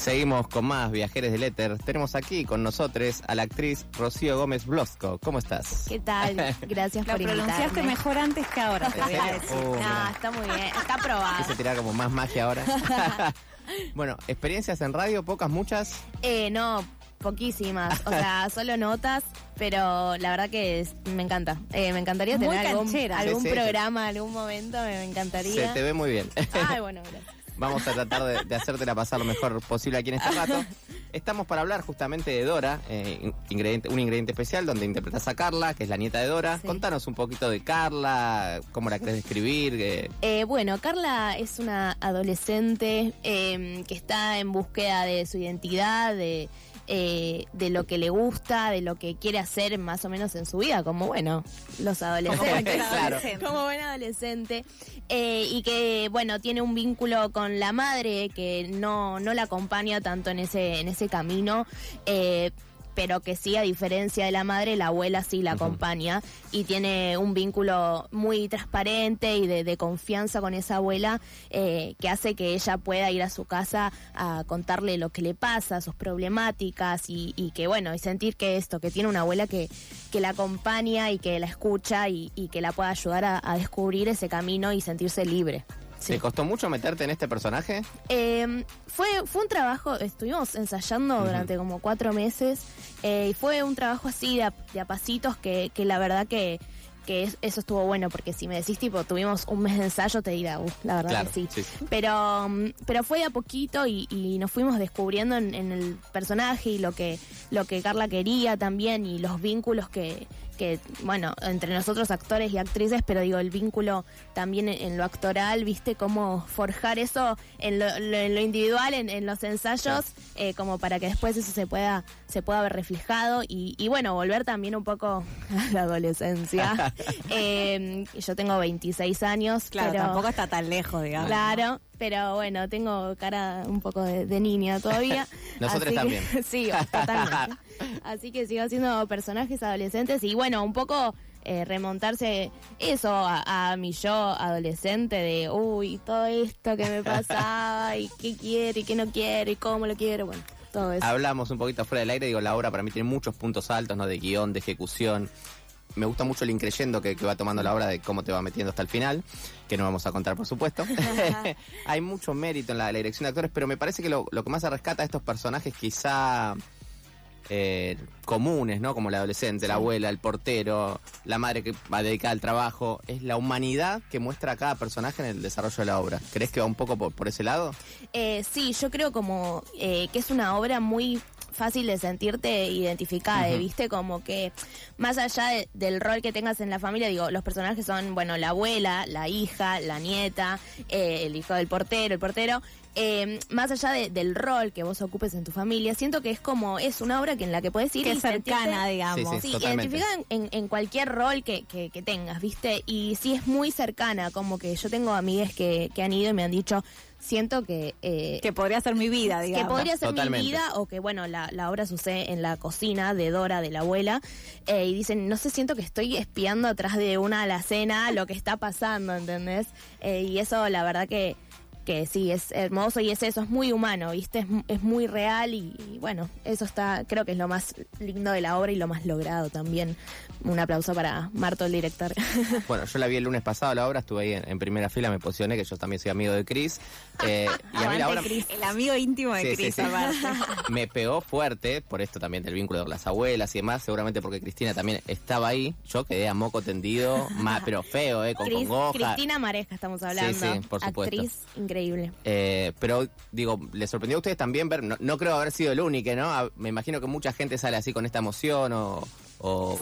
Seguimos con más viajeros del éter. Tenemos aquí con nosotros a la actriz Rocío Gómez Blosco. ¿Cómo estás? ¿Qué tal? Gracias por pronunciaste invitarme. mejor antes que ahora, te voy a serio? decir. Oh, No, mira. está muy bien, está aprobado. Quise tirar como más magia ahora. bueno, experiencias en radio, pocas, muchas. Eh, no, poquísimas, o sea, solo notas, pero la verdad que es- me encanta. Eh, me encantaría Muy tener algún, canchera. algún Sí, sí. programa, algún momento, me, me Se encantaría. te ve muy bien. Ay, bueno, gracias. Vamos a tratar de, de hacértela pasar lo mejor posible aquí en este rato. Estamos para hablar justamente de Dora, eh, ingrediente, un ingrediente especial donde interpretas a Carla, que es la nieta de Dora. Sí. Contanos un poquito de Carla, cómo la querés describir. eh, Eh, bueno, Carla es una adolescente eh, que está en búsqueda de su identidad, de, eh, de lo que le gusta, de lo que quiere hacer más o menos en su vida, como bueno, los adolescentes. Claro. Como buen adolescente. Eh, y que, bueno, tiene un vínculo con la madre que no, no la acompaña tanto en ese, en ese camino. eh, pero que sí, a diferencia de la madre, la abuela sí la acompaña y tiene un vínculo muy transparente y de, de confianza con esa abuela eh, que hace que ella pueda ir a su casa a contarle lo que le pasa, sus problemáticas y, y que bueno, y sentir que esto, que tiene una abuela que, que la acompaña y que la escucha y, y que la pueda ayudar a, a descubrir ese camino y sentirse libre. Sí. ¿Te costó mucho meterte en este personaje? Eh, fue, fue un trabajo, estuvimos ensayando durante como cuatro meses eh, y fue un trabajo así de a, de a pasitos que, que la verdad que, que es- eso estuvo bueno porque si me decís tipo tuvimos un mes de ensayo te dirá, "Uh, la verdad Claro, que sí. sí, sí. Pero, mm, pero fue de a poquito y, y nos fuimos descubriendo en, en el personaje y lo que, lo que Carla quería también y los vínculos que, que, bueno, entre nosotros actores y actrices, pero digo, el vínculo también en, en lo actoral, viste, cómo forjar eso en lo, lo- en lo individual, en, en los ensayos, eh, como para que después eso se pueda, se pueda ver reflejado y, y bueno, volver también un poco a la adolescencia. Eh, yo tengo 26 años, Claro, pero... tampoco está tan lejos, digamos. Claro, pero bueno, tengo cara un poco de, de niña todavía. Nosotros también. Que, sí, totalmente. Así que sigo haciendo personajes adolescentes y bueno, un poco eh, remontarse eso a, a mi yo adolescente de, uy, todo esto que me pasaba y qué quiero y qué no quiero y cómo lo quiero, bueno, todo eso. Hablamos un poquito fuera del aire, digo, la obra para mí tiene muchos puntos altos, ¿no? De guion, de ejecución. Me gusta mucho el increyendo que, que va tomando la obra de cómo te va metiendo hasta el final, que no vamos a contar, por supuesto. Hay mucho mérito en la, la dirección de actores, pero me parece que lo, lo que más se rescata de estos personajes quizá eh, comunes, ¿no? Como la adolescente, la abuela, el portero, la madre que va dedicada al trabajo, es la humanidad que muestra cada personaje en el desarrollo de la obra. ¿Crees que va un poco por, por ese lado? Eh, sí, yo creo como eh, que es una obra muy fácil de sentirte identificada. ¿viste? Como que más allá de- del rol que tengas en la familia, digo, los personajes son, bueno, la abuela, la hija, la nieta, eh, el hijo del portero, el portero. eh, más allá de- del rol que vos ocupes en tu familia, siento que es como, es una obra que en la que puedes ir Que y cercana, sentirte- digamos. Sí, Sí, identifican en, en cualquier rol que, que- que tengas, ¿viste? Y sí es muy cercana, como que yo tengo amigas que, que han ido y me han dicho, siento que... eh, Que podría ser mi vida, digamos. que podría ser Totalmente. mi vida o que, bueno, la, la obra sucede en la cocina de Dora, de la abuela, eh, y dicen, no sé, siento que estoy espiando atrás de una alacena lo que está pasando, ¿entendés? Eh, y eso, la verdad que, que sí, es hermoso y es eso, es muy humano, ¿viste? Es, es muy real y, y, bueno, eso está, creo que es lo más lindo de la obra y lo más logrado también. Un aplauso para Marto, el director. Bueno, yo la vi el lunes pasado, la obra, estuve ahí en, en primera fila, me posicioné, que yo también soy amigo de Chris. eh, y a mí la obra Chris. El amigo íntimo de Sí, sí, Cris, sí. aparte. me pegó fuerte, por esto también del vínculo con las abuelas y demás, seguramente porque Cristina también estaba ahí. Yo quedé a moco tendido, más, pero feo, ¿eh? Con congoja. Cristina Mareja estamos hablando. sí, por supuesto. Actriz increíble. Eh, pero digo, ¿les sorprendió a ustedes también ver? No, no creo haber sido el único, ¿no? A- Me imagino que mucha gente sale así con esta emoción o.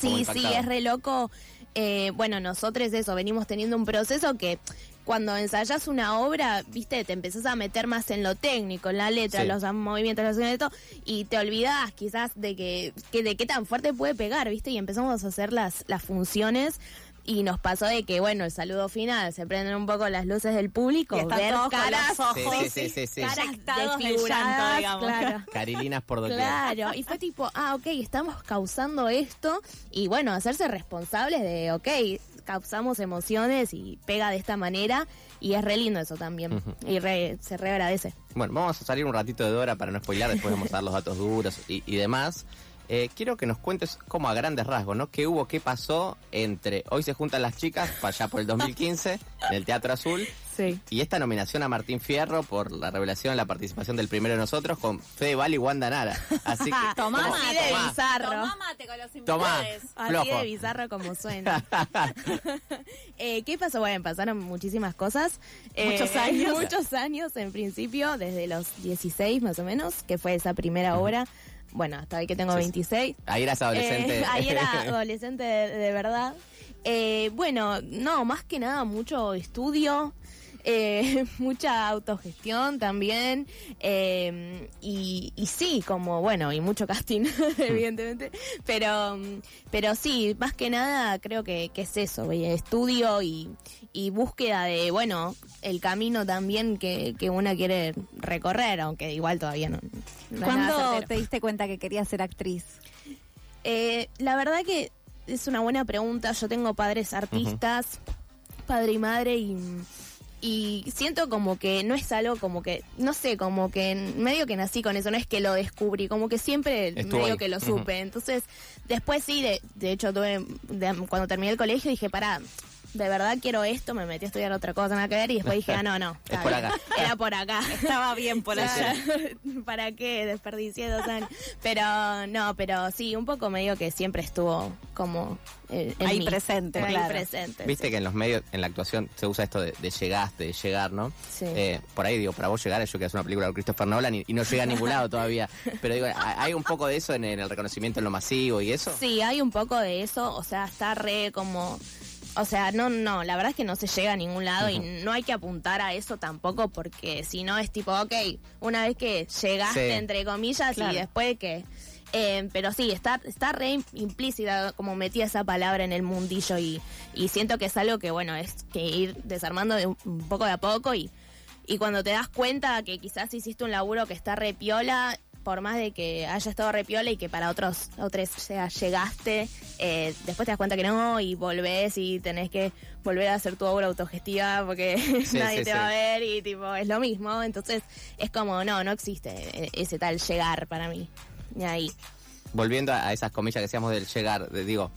Sí, sí, es re loco. Eh, bueno, nosotros eso, venimos teniendo un proceso que cuando ensayas una obra, viste, te empezás a meter más en lo técnico, en la letra, Sí. los movimientos, los sonidos, y te olvidás quizás de que, que de qué tan fuerte puede pegar, viste, y empezamos a hacer las, las funciones. Y nos pasó de que, bueno, el saludo final, se prenden un poco las luces del público, Y ver todos con caras, los ojos. Sí, sí, sí, sí. caras desfiguradas, llanto, claro. Carilinas por doquier. Claro, y fue tipo, ah, ok, estamos causando esto y bueno, hacerse responsables de, ok, causamos emociones y pega de esta manera y es re lindo eso también y re- se re agradece. Bueno, vamos a salir un ratito de Dora para no spoilar, después vamos a dar los datos duros y, y demás. Eh, quiero que nos cuentes como a grandes rasgos, ¿no? ¿Qué hubo, qué pasó entre hoy se juntan las chicas para allá por el 2015 en el Teatro Azul Sí. y esta nominación a Martín Fierro por la revelación, la participación del primero de nosotros con Fede Val y Wanda Nara. Así que Tomá ¿cómo- Así de tomá, bizarro. Tomá mate con los invitados. Así de bizarro como suena. Eh, ¿Qué pasó? Bueno, pasaron muchísimas cosas. Eh, Muchos años. Muchos años, en principio, desde los 16 más o menos, que fue esa primera obra. Bueno, hasta hoy que tengo Sí, sí. 26. Ahí eras adolescente. Eh, ahí era adolescente de, de verdad. Eh, bueno, no, más que nada mucho estudio, eh, mucha autogestión también. eh, y, y sí, como bueno, y mucho casting, evidentemente. Pero, pero sí, más que nada creo que, que es eso, estudio y, y búsqueda de, bueno, el camino también que, que una quiere recorrer, aunque igual todavía no. no es nada ¿Cuándo certero. te diste cuenta que querías ser actriz? Eh, la verdad que es una buena pregunta. Yo tengo padres artistas, padre y madre, y, y siento como que no es algo como que, no sé, como que medio que nací con eso, no es que lo descubrí, como que siempre Estuvo medio ahí. que lo supe. Entonces, después sí, de, de hecho, tuve, de- cuando terminé el colegio dije, pará. De verdad quiero esto, me metí a estudiar otra cosa, nada que ver, y después dije, ah, no, no. Es por acá. Era por acá. Estaba bien por allá. ¿Para qué? Desperdicié dos años. Pero no, pero sí, un poco medio que siempre estuvo como eh, en Ahí mí. presente, Ahí claro. presente. Viste sí. que en los medios, en la actuación, se usa esto de, de llegaste, de llegar, ¿no? Sí. Eh, por ahí digo, para vos llegar, yo quiero hacer una película con Christopher Nolan y, y no llega a ningún lado todavía. Pero digo, ¿hay hay un poco de eso en, en el reconocimiento en lo masivo y eso? Sí, hay un poco de eso, o sea, está re como... O sea, no, no, la verdad es que no se llega a ningún lado y no hay que apuntar a eso tampoco porque si no es tipo, ok, una vez que llegaste, Sí. entre comillas, Claro. y después que... eh, pero sí, está, está re implícita como metí esa palabra en el mundillo y, y siento que es algo que, bueno, es que ir desarmando de un, un poco de a poco y, y cuando te das cuenta que quizás hiciste un laburo que está re piola, por más de que haya estado re piola y que para otros, otros sea, llegaste, eh, después te das cuenta que no y volvés y tenés que volver a hacer tu obra autogestiva porque Sí, nadie sí, te sí. va a ver y tipo es lo mismo. Entonces es como, no, no existe ese tal llegar para mí. Y ahí. Volviendo a esas comillas que decíamos del llegar, de- digo,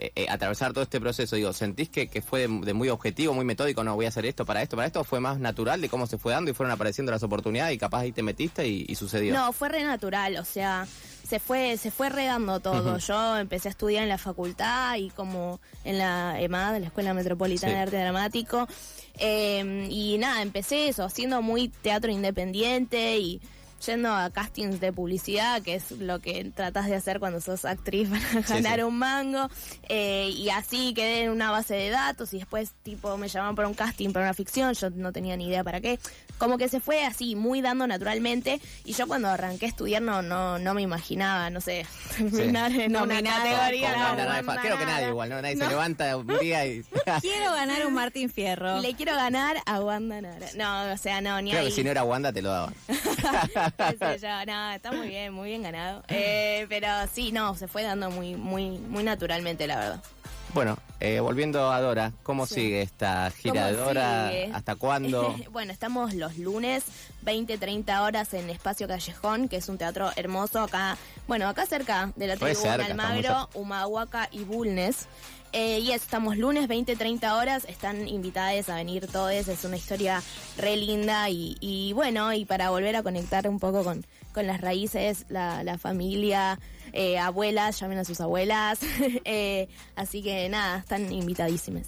eh, eh, atravesar todo este proceso, digo, ¿sentís que, que fue de, de muy objetivo, muy metódico, no voy a hacer esto para esto, para esto? ¿O fue más natural de cómo se fue dando y fueron apareciendo las oportunidades y capaz ahí te metiste y, y sucedió? No, fue re natural, o sea, se fue, se fue redando todo. Yo empecé a estudiar en la facultad y como en la EMAD, en la Escuela Metropolitana Sí. de Arte Dramático. Eh, y nada, empecé eso, haciendo muy teatro independiente y yendo a castings de publicidad, que es lo que tratas de hacer cuando sos actriz para ganar sí. un mango. Eh, y así quedé en una base de datos y después tipo me llamaban para un casting para una ficción, yo no tenía ni idea para qué. Como que se fue así, muy dando naturalmente. Y yo cuando arranqué a estudiar no, no, no me imaginaba, no sé, terminar en una categoría. No, Nara, Wanda Creo que nadie igual, ¿no? Nadie se levanta un día y... Quiero ganar un Martín Fierro. Le quiero ganar a Wanda Nara. No, o sea, no, ni Creo ahí. que si no era Wanda te lo daban. No, está muy bien, muy bien ganado. Eh, pero sí, no, se fue dando muy, muy, muy naturalmente, la verdad. Bueno, eh, volviendo a Dora, ¿cómo Sí. sigue esta gira de ¿Cómo Dora? sigue? ¿Hasta cuándo? bueno, estamos los lunes, 20, 30 horas en Espacio Callejón, que es un teatro hermoso acá, bueno, acá cerca de la tribuna cerca, Almagro, Humahuaca y Bulnes. Eh, y estamos lunes 20, 30 horas, están invitadas a venir todos, es una historia re linda y, y bueno, y para volver a conectar un poco con, con las raíces, la, la familia, eh, abuelas, llamen a sus abuelas, eh, así que nada, están invitadísimas.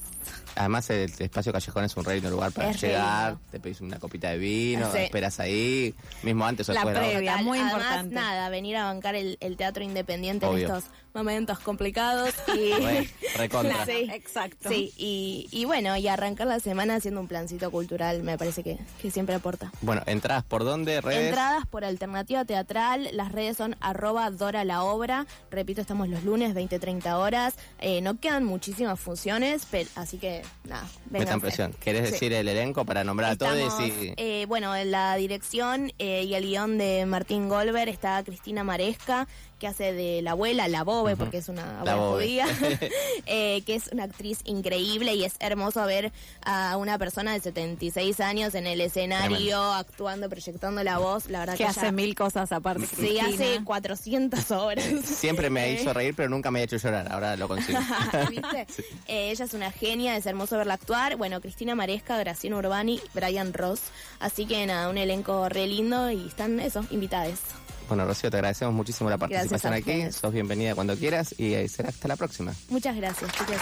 Además, el espacio callejón es un re lindo lugar para Es llegar. Te pedís una copita de vino, Sí. esperas ahí, mismo antes o La después de previa. muy Además, importante. nada, venir a bancar el, el teatro independiente Obvio. en estos momentos complicados. Y, Re, recontra. Sí. Exacto. Sí, y, y bueno, y arrancar la semana haciendo un plancito cultural me parece que, que siempre aporta. Bueno, entradas por dónde, redes. Entradas por Alternativa Teatral, las redes son arroba Dora la Obra, repito, estamos los lunes 20-30 horas, Eh, no quedan muchísimas funciones, pe- así que nada, Metan presión. ¿Querés Sí. decir el elenco para nombrar a todos? Estamos, Y... eh, bueno, en la dirección eh, y el guion de Martín Golver está Cristina Maresca, que hace de la abuela, la Bobe, porque es una abuela judía, eh, que es una actriz increíble y es hermoso ver a una persona de 76 años en el escenario Tremendo. actuando, proyectando la voz. La verdad Que que hace mil cosas aparte. Sí, Cristina. hace 400 obras. Siempre me hizo reír, pero nunca me ha hecho llorar. Ahora lo consigo. ¿Viste? Eh, ella es una genia, es hermoso verla actuar. Bueno, Cristina Maresca, Graciela Urbani, Brian Ross. Así que nada, un elenco re lindo y están eso, invitadas. Bueno, Rocío, te agradecemos muchísimo la participación aquí. Sos bienvenida cuando quieras y será hasta la próxima. Muchas gracias, chicas.